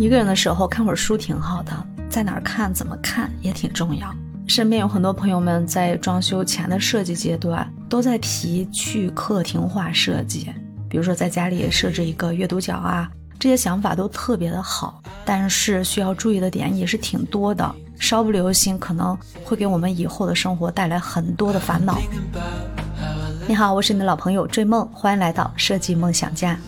一个人的时候看会儿书挺好的，在哪儿看、怎么看也挺重要。身边有很多朋友们在装修前的设计阶段都在提去客厅化设计，比如说在家里设置一个阅读角啊，这些想法都特别的好。但是需要注意的点也是挺多的，稍不留心可能会给我们以后的生活带来很多的烦恼。你好，我是你的老朋友追梦，欢迎来到设计梦想家。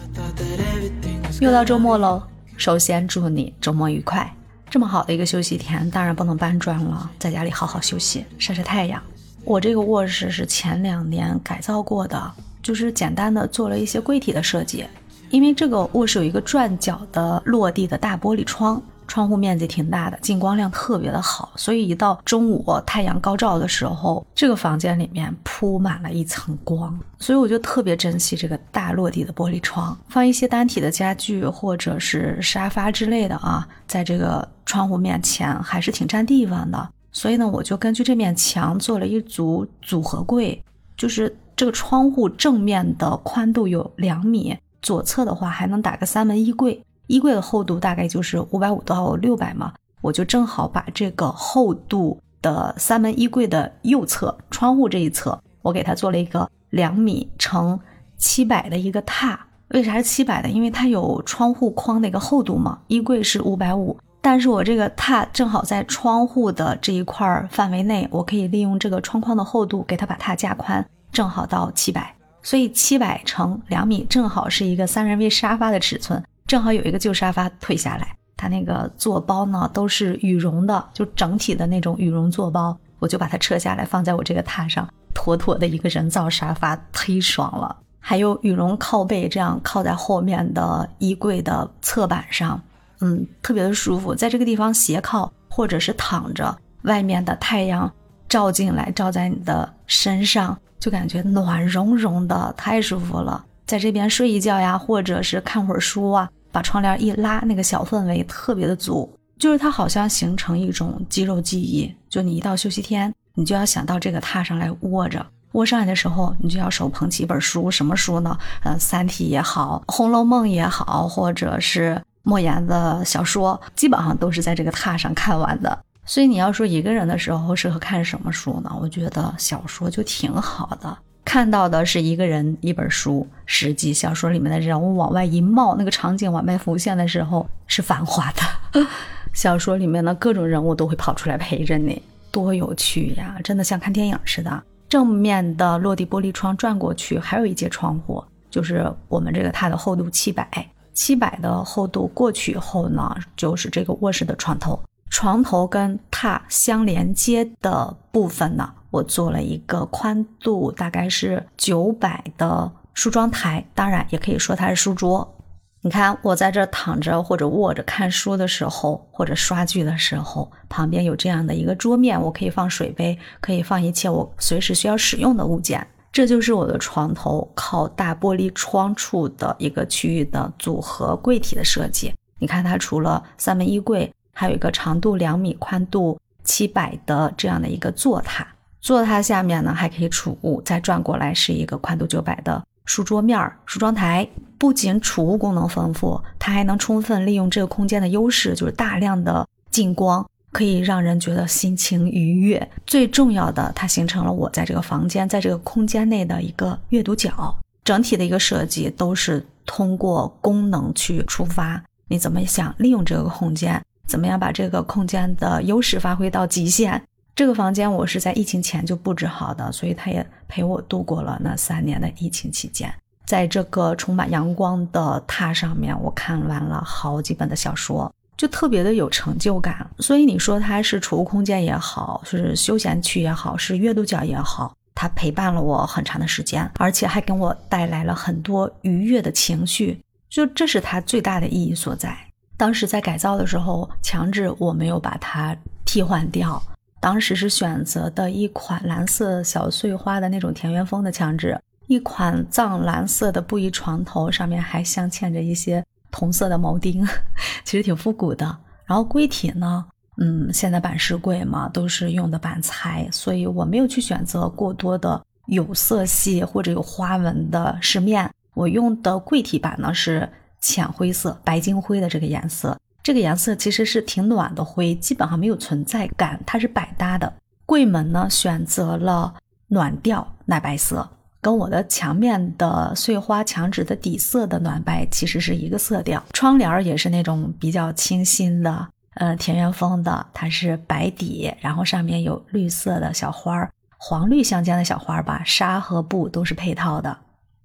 又到周末喽，首先祝你周末愉快。这么好的一个休息天，当然不能搬砖了，在家里好好休息，晒晒太阳。我这个卧室是前两年改造过的，就是简单的做了一些柜体的设计。因为这个卧室有一个转角的落地的大玻璃窗。窗户面积挺大的，进光量特别的好，所以一到中午太阳高照的时候，这个房间里面铺满了一层光，所以我就特别珍惜这个大落地的玻璃窗，放一些单体的家具或者是沙发之类的啊，在这个窗户面前还是挺占地方的。所以呢，我就根据这面墙做了一组组合柜，就是这个窗户正面的宽度有两米，左侧的话还能打个三门衣柜。衣柜的厚度大概就是五百五到六百嘛，我就正好把这个厚度的三门衣柜的右侧窗户这一侧，我给它做了一个两米乘七百的一个榻。为啥是七百的？因为它有窗户框的一个厚度嘛。衣柜是五百五，但是我这个榻正好在窗户的这一块范围内，我可以利用这个窗框的厚度给它把榻加宽，正好到七百。所以七百乘两米正好是一个三人位沙发的尺寸。正好有一个旧沙发退下来，它那个坐包呢都是羽绒的，就整体的那种羽绒坐包，我就把它撤下来放在我这个榻上，妥妥的一个人造沙发，忒爽了。还有羽绒靠背，这样靠在后面的衣柜的侧板上，嗯，特别的舒服。在这个地方斜靠或者是躺着，外面的太阳照进来，照在你的身上，就感觉暖融融的，太舒服了。在这边睡一觉呀，或者是看会儿书啊。把窗帘一拉，那个小氛围特别的足，就是它好像形成一种肌肉记忆。就你一到休息天，你就要想到这个榻上来窝着，窝上来的时候，你就要手捧起一本书，什么书呢？呃，《三体》也好，《红楼梦》也好，或者是莫言的小说，基本上都是在这个榻上看完的。所以你要说一个人的时候适合看什么书呢？我觉得小说就挺好的。看到的是一个人一本书，实际小说里面的人物往外一冒，那个场景往外浮现的时候是繁华的。小说里面的各种人物都会跑出来陪着你，多有趣呀！真的像看电影似的。正面的落地玻璃窗转过去，还有一节窗户，就是我们这个它的厚度七百，七百的厚度过去以后呢，就是这个卧室的床头，床头跟榻相连接的部分呢。我做了一个宽度大概是九百的梳妆台，当然也可以说它是书桌。你看我在这躺着或者卧着看书的时候，或者刷剧的时候，旁边有这样的一个桌面，我可以放水杯，可以放一切我随时需要使用的物件。这就是我的床头靠大玻璃窗处的一个区域的组合柜体的设计。你看它除了三门衣柜，还有一个长度两米、宽度七百的这样的一个坐榻。坐它下面呢，还可以储物，再转过来是一个宽度九百的书桌面儿、梳妆台。不仅储物功能丰富，它还能充分利用这个空间的优势，就是大量的进光，可以让人觉得心情愉悦。最重要的，它形成了我在这个房间、在这个空间内的一个阅读角。整体的一个设计都是通过功能去出发，你怎么想利用这个空间，怎么样把这个空间的优势发挥到极限。这个房间我是在疫情前就布置好的，所以它也陪我度过了那三年的疫情期间。在这个充满阳光的榻上面，我看完了好几本的小说，就特别的有成就感。所以你说它是储物空间也好，是休闲区也好，是阅读角也好，它陪伴了我很长的时间，而且还给我带来了很多愉悦的情绪。就这是它最大的意义所在。当时在改造的时候，强制我没有把它替换掉。当时是选择的一款蓝色小碎花的那种田园风的墙纸，一款藏蓝色的布艺床头，上面还镶嵌着一些同色的铆钉，其实挺复古的。然后柜体呢，嗯，现在板式柜嘛，都是用的板材，所以我没有去选择过多的有色系或者有花纹的饰面，我用的柜体板呢是浅灰色、白金灰的这个颜色。这个颜色其实是挺暖的灰，基本上没有存在感，它是百搭的。柜门呢选择了暖调奶白色，跟我的墙面的碎花墙纸的底色的暖白其实是一个色调。窗帘也是那种比较清新的，呃，田园风的，它是白底，然后上面有绿色的小花儿，黄绿相间的小花儿吧，纱和布都是配套的。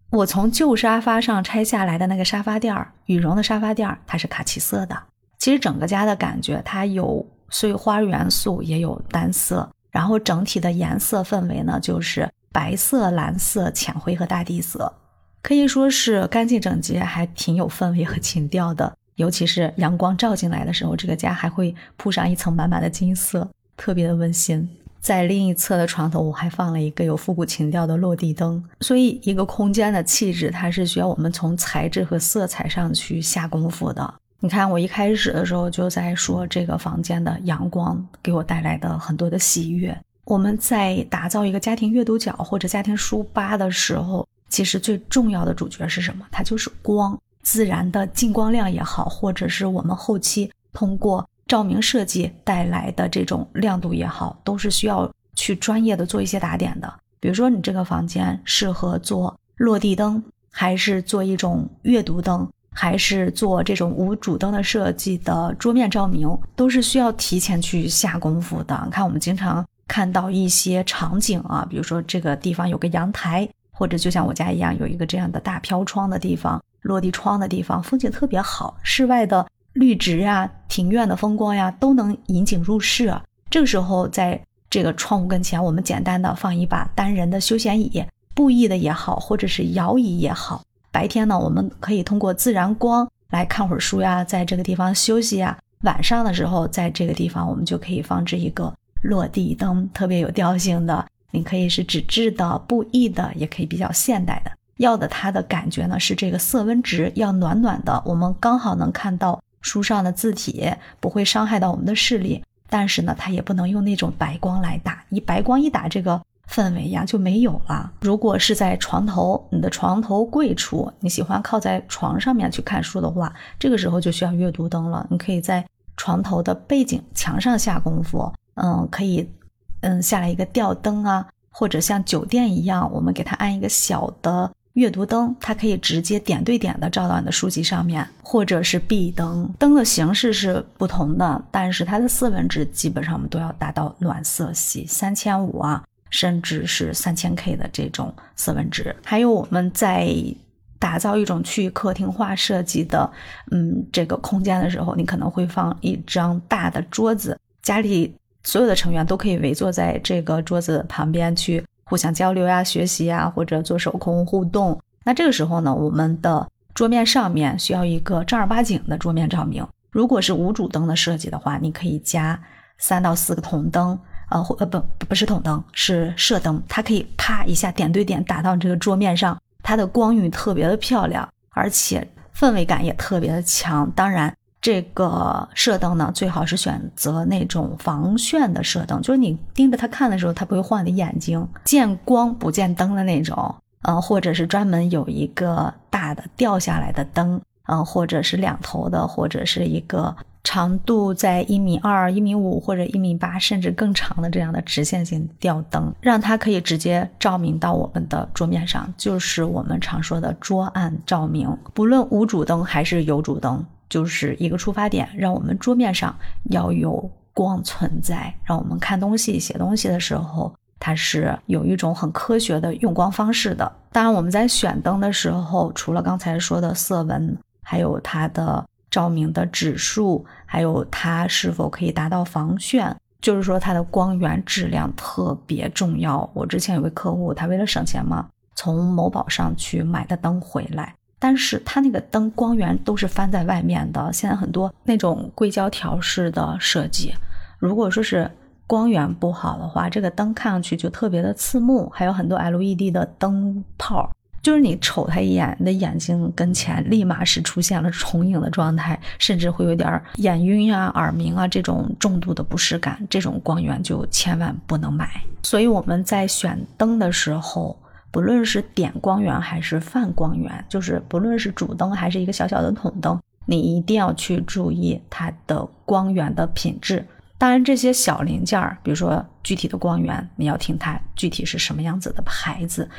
我从旧沙发上拆下来的那个沙发垫儿，羽绒的沙发垫儿，它是卡其色的。其实整个家的感觉，它有碎花元素，也有单色，然后整体的颜色氛围呢，就是白色、蓝色、浅灰和大地色，可以说是干净整洁，还挺有氛围和情调的。尤其是阳光照进来的时候，这个家还会铺上一层满满的金色，特别的温馨。在另一侧的床头，我还放了一个有复古情调的落地灯。所以，一个空间的气质，它是需要我们从材质和色彩上去下功夫的。你看，我一开始的时候就在说这个房间的阳光给我带来的很多的喜悦。我们在打造一个家庭阅读角或者家庭书吧的时候，其实最重要的主角是什么？它就是光，自然的进光量也好，或者是我们后期通过照明设计带来的这种亮度也好，都是需要去专业的做一些打点的。比如说，你这个房间适合做落地灯，还是做一种阅读灯？还是做这种无主灯的设计的桌面照明，都是需要提前去下功夫的。看，我们经常看到一些场景啊，比如说这个地方有个阳台，或者就像我家一样有一个这样的大飘窗的地方、落地窗的地方，风景特别好，室外的绿植呀、庭院的风光呀，都能引景入室。这个时候，在这个窗户跟前，我们简单的放一把单人的休闲椅，布艺的也好，或者是摇椅也好。白天呢，我们可以通过自然光来看会儿书呀，在这个地方休息呀。晚上的时候，在这个地方，我们就可以放置一个落地灯，特别有调性的。你可以是纸质的、布艺的，也可以比较现代的。要的它的感觉呢，是这个色温值要暖暖的，我们刚好能看到书上的字体，不会伤害到我们的视力。但是呢，它也不能用那种白光来打，一白光一打这个。氛围呀就没有了。如果是在床头，你的床头柜处，你喜欢靠在床上面去看书的话，这个时候就需要阅读灯了。你可以在床头的背景墙上下功夫，嗯，可以，嗯，下来一个吊灯啊，或者像酒店一样，我们给它安一个小的阅读灯，它可以直接点对点的照到你的书籍上面，或者是壁灯，灯的形式是不同的，但是它的色温值基本上我们都要达到暖色系，三千五啊。甚至是三千 K 的这种色温值，还有我们在打造一种去客厅化设计的，嗯，这个空间的时候，你可能会放一张大的桌子，家里所有的成员都可以围坐在这个桌子旁边去互相交流呀、学习呀，或者做手工互动。那这个时候呢，我们的桌面上面需要一个正儿八经的桌面照明。如果是无主灯的设计的话，你可以加三到四个筒灯。呃，呃不不是筒灯，是射灯，它可以啪一下点对点打到你这个桌面上，它的光晕特别的漂亮，而且氛围感也特别的强。当然，这个射灯呢，最好是选择那种防眩的射灯，就是你盯着它看的时候，它不会晃你的眼睛，见光不见灯的那种。嗯，或者是专门有一个大的掉下来的灯，嗯，或者是两头的，或者是一个。长度在一米二、一米五或者一米八，甚至更长的这样的直线性吊灯，让它可以直接照明到我们的桌面上，就是我们常说的桌案照明。不论无主灯还是有主灯，就是一个出发点，让我们桌面上要有光存在，让我们看东西、写东西的时候，它是有一种很科学的用光方式的。当然，我们在选灯的时候，除了刚才说的色温，还有它的。照明的指数，还有它是否可以达到防眩，就是说它的光源质量特别重要。我之前有位客户，他为了省钱嘛，从某宝上去买的灯回来，但是他那个灯光源都是翻在外面的。现在很多那种硅胶条式的设计，如果说是光源不好的话，这个灯看上去就特别的刺目。还有很多 LED 的灯泡。就是你瞅他一眼，你的眼睛跟前立马是出现了重影的状态，甚至会有点眼晕啊、耳鸣啊这种重度的不适感。这种光源就千万不能买。所以我们在选灯的时候，不论是点光源还是泛光源，就是不论是主灯还是一个小小的筒灯，你一定要去注意它的光源的品质。当然，这些小零件儿，比如说具体的光源，你要听它具体是什么样子的牌子。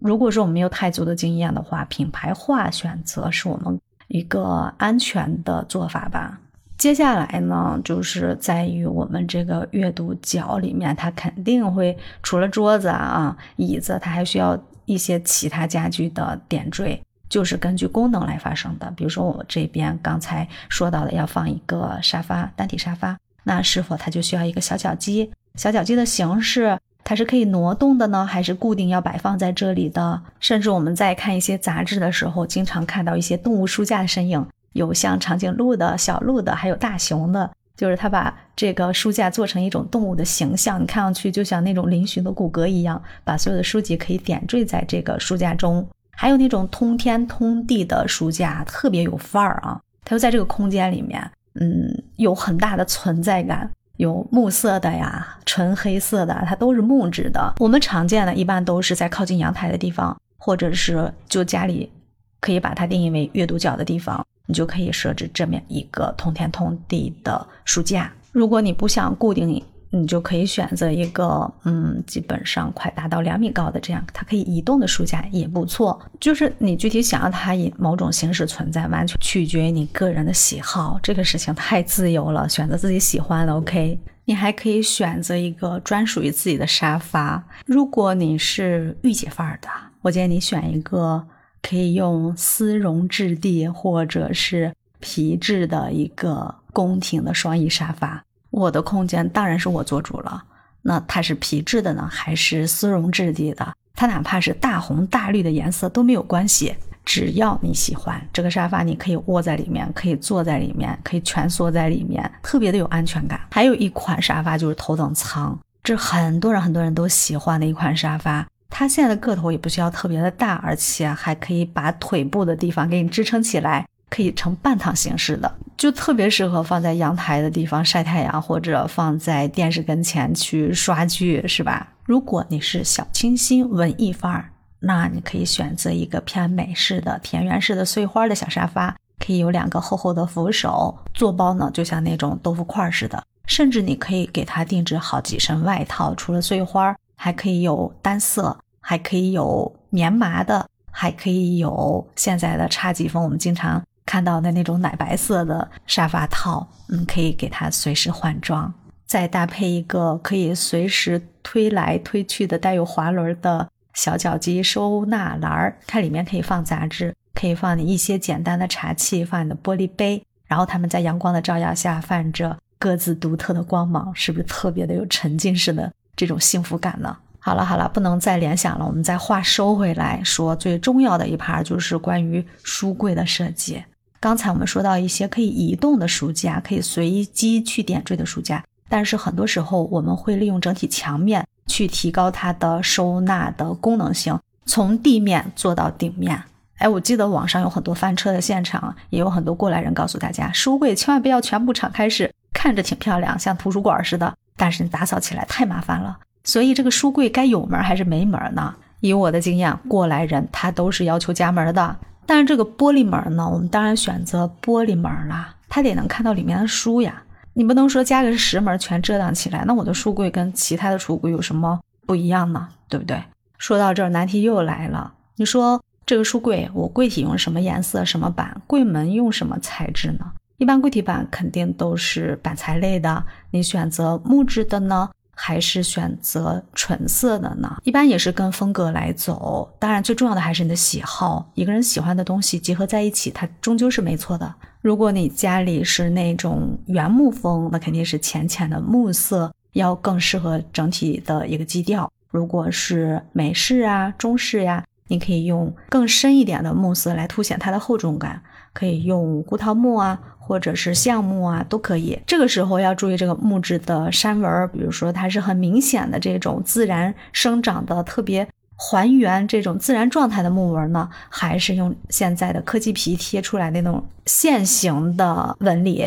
如果说我们没有太足的经验的话，品牌化选择是我们一个安全的做法吧。接下来呢，就是在于我们这个阅读角里面，它肯定会除了桌子啊、椅子，它还需要一些其他家具的点缀，就是根据功能来发生的。比如说我这边刚才说到的，要放一个沙发，单体沙发，那是否它就需要一个小脚机？小脚机的形式？它是可以挪动的呢，还是固定要摆放在这里的？甚至我们在看一些杂志的时候，经常看到一些动物书架的身影，有像长颈鹿的、小鹿的，还有大熊的。就是它把这个书架做成一种动物的形象，你看上去就像那种嶙峋的骨骼一样，把所有的书籍可以点缀在这个书架中。还有那种通天通地的书架，特别有范儿啊！它就在这个空间里面，嗯，有很大的存在感。有木色的呀，纯黑色的，它都是木质的。我们常见的，一般都是在靠近阳台的地方，或者是就家里可以把它定义为阅读角的地方，你就可以设置这么一个通天通地的书架。如果你不想固定。你就可以选择一个，嗯，基本上快达到两米高的这样，它可以移动的书架也不错。就是你具体想要它以某种形式存在，完全取决于你个人的喜好。这个事情太自由了，选择自己喜欢的。OK，你还可以选择一个专属于自己的沙发。如果你是御姐范儿的，我建议你选一个可以用丝绒质地或者是皮质的一个宫廷的双翼沙发。我的空间当然是我做主了。那它是皮质的呢，还是丝绒质地的？它哪怕是大红大绿的颜色都没有关系，只要你喜欢这个沙发，你可以窝在里面，可以坐在里面，可以蜷缩在里面，特别的有安全感。还有一款沙发就是头等舱，这很多人很多人都喜欢的一款沙发。它现在的个头也不需要特别的大，而且还可以把腿部的地方给你支撑起来。可以呈半躺形式的，就特别适合放在阳台的地方晒太阳，或者放在电视跟前去刷剧，是吧？如果你是小清新文艺范儿，那你可以选择一个偏美式的田园式的碎花的小沙发，可以有两个厚厚的扶手，坐包呢就像那种豆腐块似的，甚至你可以给它定制好几身外套，除了碎花，还可以有单色，还可以有棉麻的，还可以有现在的侘寂风，我们经常。看到的那种奶白色的沙发套，嗯，可以给它随时换装，再搭配一个可以随时推来推去的带有滑轮的小脚机收纳篮儿，它里面可以放杂志，可以放你一些简单的茶器，放你的玻璃杯，然后它们在阳光的照耀下泛着各自独特的光芒，是不是特别的有沉浸式的这种幸福感呢？好了好了，不能再联想了，我们再话收回来说，最重要的一盘就是关于书柜的设计。刚才我们说到一些可以移动的书架，可以随机去点缀的书架，但是很多时候我们会利用整体墙面去提高它的收纳的功能性，从地面做到顶面。哎，我记得网上有很多翻车的现场，也有很多过来人告诉大家，书柜千万不要全部敞开式，看着挺漂亮，像图书馆似的，但是你打扫起来太麻烦了。所以这个书柜该有门还是没门呢？以我的经验，过来人他都是要求加门的。但是这个玻璃门呢，我们当然选择玻璃门啦，它得能看到里面的书呀。你不能说加个石门全遮挡起来，那我的书柜跟其他的橱柜有什么不一样呢？对不对？说到这儿，难题又来了。你说这个书柜，我柜体用什么颜色、什么板？柜门用什么材质呢？一般柜体板肯定都是板材类的，你选择木质的呢？还是选择纯色的呢？一般也是跟风格来走。当然，最重要的还是你的喜好。一个人喜欢的东西结合在一起，它终究是没错的。如果你家里是那种原木风，那肯定是浅浅的木色要更适合整体的一个基调。如果是美式啊、中式呀，你可以用更深一点的木色来凸显它的厚重感，可以用胡桃木啊。或者是橡木啊，都可以。这个时候要注意这个木质的山纹，比如说它是很明显的这种自然生长的、特别还原这种自然状态的木纹呢，还是用现在的科技皮贴出来那种线形的纹理？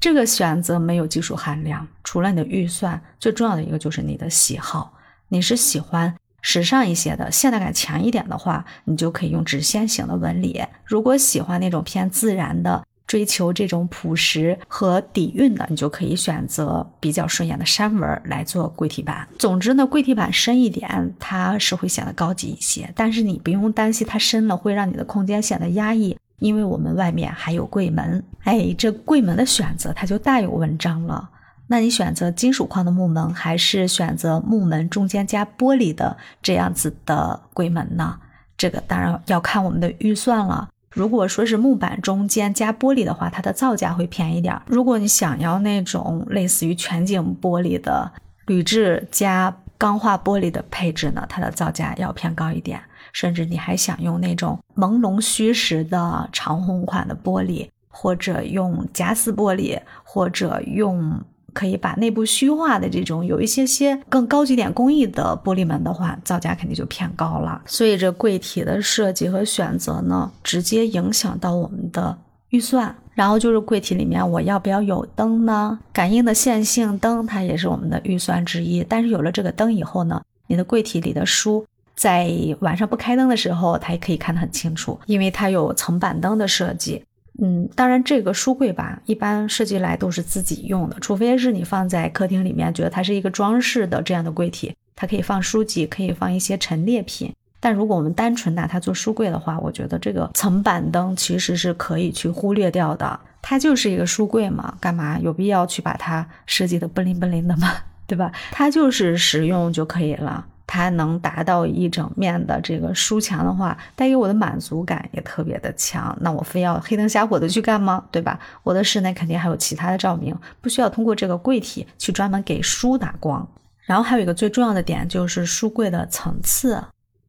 这个选择没有技术含量，除了你的预算，最重要的一个就是你的喜好。你是喜欢时尚一些的、现代感强一点的话，你就可以用直线型的纹理；如果喜欢那种偏自然的，追求这种朴实和底蕴的，你就可以选择比较顺眼的山纹来做柜体板。总之呢，柜体板深一点，它是会显得高级一些，但是你不用担心它深了会让你的空间显得压抑，因为我们外面还有柜门。哎，这柜门的选择它就大有文章了。那你选择金属框的木门，还是选择木门中间加玻璃的这样子的柜门呢？这个当然要看我们的预算了。如果说是木板中间加玻璃的话，它的造价会便宜点儿。如果你想要那种类似于全景玻璃的铝制加钢化玻璃的配置呢，它的造价要偏高一点。甚至你还想用那种朦胧虚实的长虹款的玻璃，或者用夹丝玻璃，或者用。可以把内部虚化的这种有一些些更高级点工艺的玻璃门的话，造价肯定就偏高了。所以这柜体的设计和选择呢，直接影响到我们的预算。然后就是柜体里面我要不要有灯呢？感应的线性灯它也是我们的预算之一。但是有了这个灯以后呢，你的柜体里的书在晚上不开灯的时候，它也可以看得很清楚，因为它有层板灯的设计。嗯，当然，这个书柜吧，一般设计来都是自己用的，除非是你放在客厅里面，觉得它是一个装饰的这样的柜体，它可以放书籍，可以放一些陈列品。但如果我们单纯拿它做书柜的话，我觉得这个层板灯其实是可以去忽略掉的。它就是一个书柜嘛，干嘛有必要去把它设计的不灵不灵的嘛，对吧？它就是实用就可以了。它能达到一整面的这个书墙的话，带给我的满足感也特别的强。那我非要黑灯瞎火的去干吗？对吧？我的室内肯定还有其他的照明，不需要通过这个柜体去专门给书打光。然后还有一个最重要的点就是书柜的层次。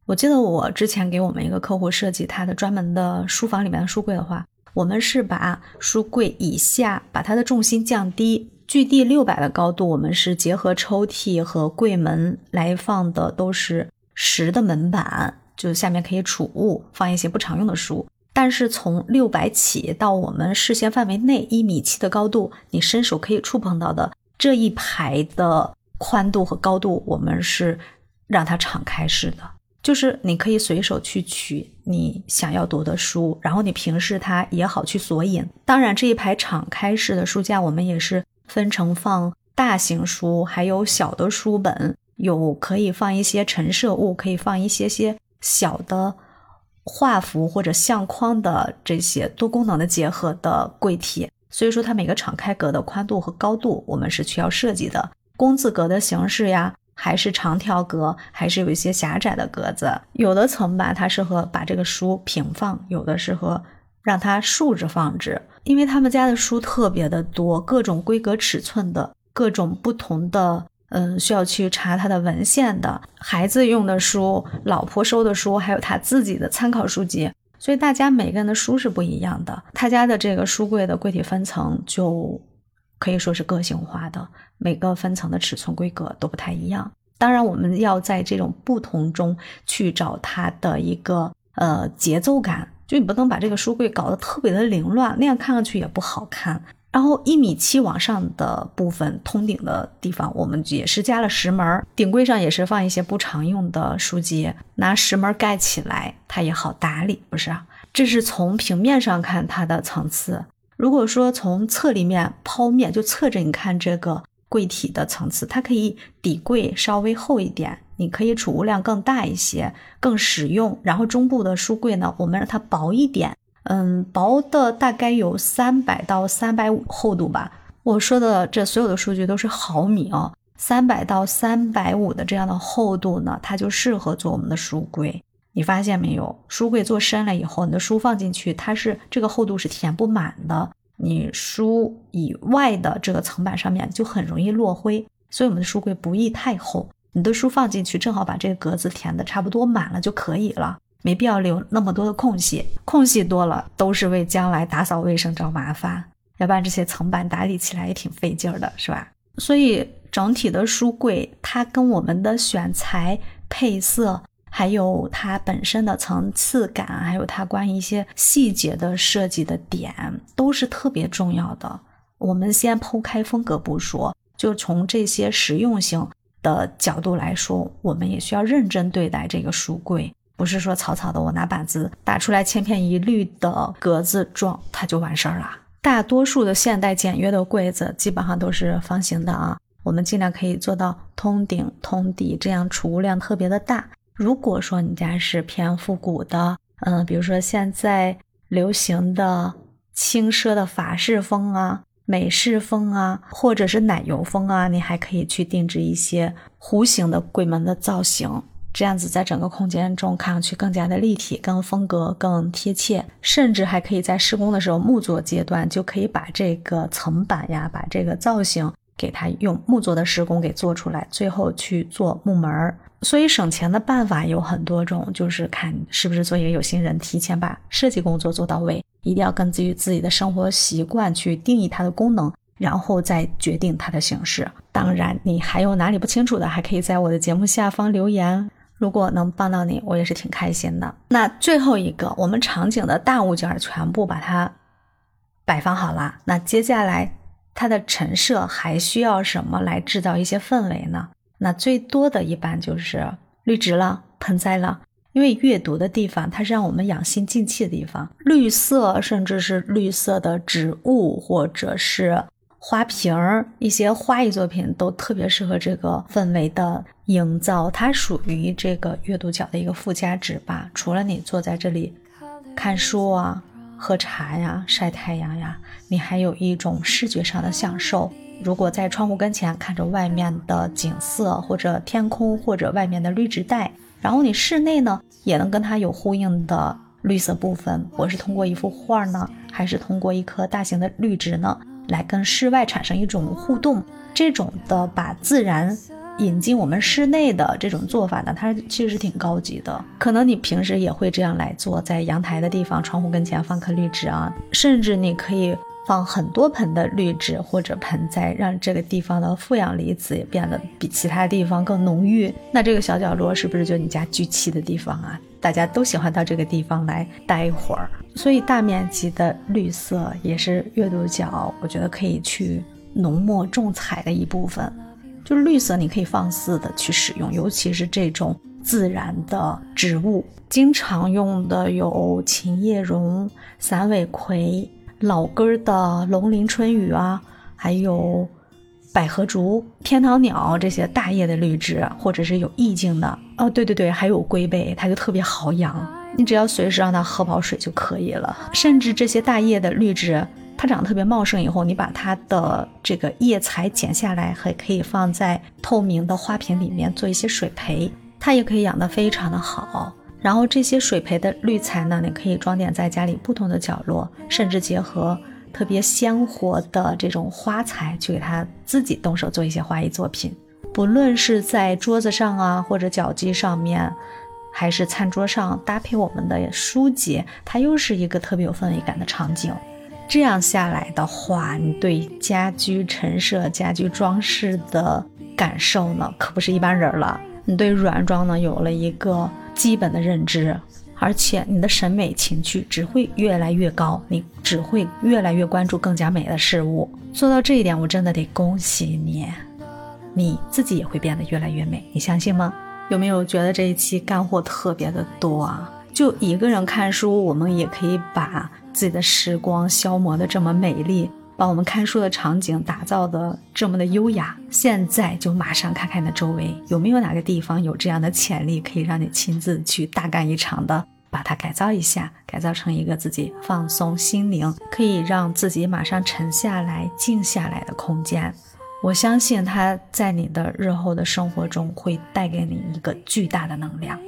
我记得我之前给我们一个客户设计他的专门的书房里面的书柜的话，我们是把书柜以下把它的重心降低。距地六百的高度，我们是结合抽屉和柜门来放的，都是实的门板，就下面可以储物，放一些不常用的书。但是从六百起到我们视线范围内一米七的高度，你伸手可以触碰到的这一排的宽度和高度，我们是让它敞开式的，就是你可以随手去取你想要读的书，然后你平视它也好去索引。当然，这一排敞开式的书架，我们也是。分成放大型书，还有小的书本，有可以放一些陈设物，可以放一些些小的画幅或者相框的这些多功能的结合的柜体。所以说，它每个敞开格的宽度和高度，我们是需要设计的。工字格的形式呀，还是长条格，还是有一些狭窄的格子。有的层吧，它适合把这个书平放；有的适合让它竖着放置。因为他们家的书特别的多，各种规格尺寸的，各种不同的，嗯，需要去查他的文献的，孩子用的书，老婆收的书，还有他自己的参考书籍，所以大家每个人的书是不一样的。他家的这个书柜的柜体分层就可以说是个性化的，每个分层的尺寸规格都不太一样。当然，我们要在这种不同中去找它的一个呃节奏感。就你不能把这个书柜搞得特别的凌乱，那样看上去也不好看。然后一米七往上的部分通顶的地方，我们也是加了石门，顶柜上也是放一些不常用的书籍，拿石门盖起来，它也好打理，不是？这是从平面上看它的层次。如果说从侧立面剖面，就侧着你看这个柜体的层次，它可以底柜稍微厚一点。你可以储物量更大一些，更实用。然后中部的书柜呢，我们让它薄一点，嗯，薄的大概有三百到三百五厚度吧。我说的这所有的数据都是毫米哦，三百到三百五的这样的厚度呢，它就适合做我们的书柜。你发现没有？书柜做深了以后，你的书放进去，它是这个厚度是填不满的。你书以外的这个层板上面就很容易落灰，所以我们的书柜不宜太厚。你的书放进去，正好把这个格子填的差不多满了就可以了，没必要留那么多的空隙。空隙多了，都是为将来打扫卫生找麻烦，要不然这些层板打理起来也挺费劲儿的，是吧？所以整体的书柜，它跟我们的选材、配色，还有它本身的层次感，还有它关于一些细节的设计的点，都是特别重要的。我们先抛开风格不说，就从这些实用性。的角度来说，我们也需要认真对待这个书柜，不是说草草的，我拿板子打出来千篇一律的格子状，它就完事儿了。大多数的现代简约的柜子基本上都是方形的啊，我们尽量可以做到通顶通底，这样储物量特别的大。如果说你家是偏复古的，嗯，比如说现在流行的轻奢的法式风啊、美式风啊，或者是奶油风啊，你还可以去定制一些弧形的柜门的造型。这样子在整个空间中看上去更加的立体，更风格更贴切，甚至还可以在施工的时候木作阶段就可以把这个层板呀，把这个造型给它用木作的施工给做出来，最后去做木门儿。所以省钱的办法有很多种，就是看是不是做一个有心人，提前把设计工作做到位，一定要根据自己的生活习惯去定义它的功能，然后再决定它的形式。当然，你还有哪里不清楚的，还可以在我的节目下方留言。如果能帮到你，我也是挺开心的。那最后一个，我们场景的大物件全部把它摆放好了。那接下来它的陈设还需要什么来制造一些氛围呢？那最多的一般就是绿植了、盆栽了。因为阅读的地方，它是让我们养心静气的地方。绿色，甚至是绿色的植物，或者是。花瓶儿一些花艺作品都特别适合这个氛围的营造，它属于这个阅读角的一个附加值吧。除了你坐在这里看书啊、喝茶呀、晒太阳呀，你还有一种视觉上的享受。如果在窗户跟前看着外面的景色，或者天空，或者外面的绿植带，然后你室内呢也能跟它有呼应的绿色部分。我是通过一幅画呢，还是通过一棵大型的绿植呢？来跟室外产生一种互动，这种的把自然引进我们室内的这种做法呢，它其实挺高级的。可能你平时也会这样来做，在阳台的地方、窗户跟前放棵绿植啊，甚至你可以放很多盆的绿植或者盆栽，让这个地方的负氧离子也变得比其他地方更浓郁。那这个小角落是不是就你家聚气的地方啊？大家都喜欢到这个地方来待一会儿，所以大面积的绿色也是阅读角，我觉得可以去浓墨重彩的一部分。就是绿色，你可以放肆的去使用，尤其是这种自然的植物，经常用的有琴叶榕、散尾葵、老根的龙鳞春雨啊，还有。百合竹、天堂鸟这些大叶的绿植，或者是有意境的哦，对对对，还有龟背，它就特别好养。你只要随时让它喝饱水就可以了。甚至这些大叶的绿植，它长得特别茂盛以后，你把它的这个叶材剪下来，还可以放在透明的花瓶里面做一些水培，它也可以养得非常的好。然后这些水培的绿材呢，你可以装点在家里不同的角落，甚至结合。特别鲜活的这种花材，去给他自己动手做一些花艺作品，不论是在桌子上啊，或者脚机上面，还是餐桌上搭配我们的书籍，它又是一个特别有氛围感的场景。这样下来的话，你对家居陈设、家居装饰的感受呢，可不是一般人了。你对软装呢，有了一个基本的认知。而且你的审美情趣只会越来越高，你只会越来越关注更加美的事物。做到这一点，我真的得恭喜你，你自己也会变得越来越美。你相信吗？有没有觉得这一期干货特别的多啊？就一个人看书，我们也可以把自己的时光消磨的这么美丽，把我们看书的场景打造的这么的优雅。现在就马上看看你的周围，有没有哪个地方有这样的潜力，可以让你亲自去大干一场的。把它改造一下，改造成一个自己放松心灵，可以让自己马上沉下来、静下来的空间。我相信它在你的日后的生活中会带给你一个巨大的能量。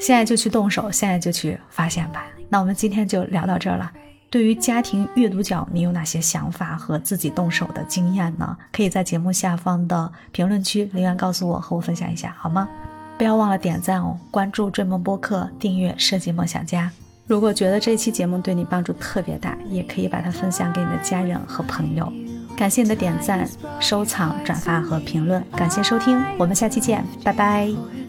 现在就去动手，现在就去发现吧。那我们今天就聊到这儿了。对于家庭阅读角，你有哪些想法和自己动手的经验呢？可以在节目下方的评论区留言告诉我，和我分享一下，好吗？不要忘了点赞哦，关注追梦播客，订阅设计梦想家。如果觉得这期节目对你帮助特别大，也可以把它分享给你的家人和朋友。感谢你的点赞、收藏、转发和评论，感谢收听，我们下期见，拜拜。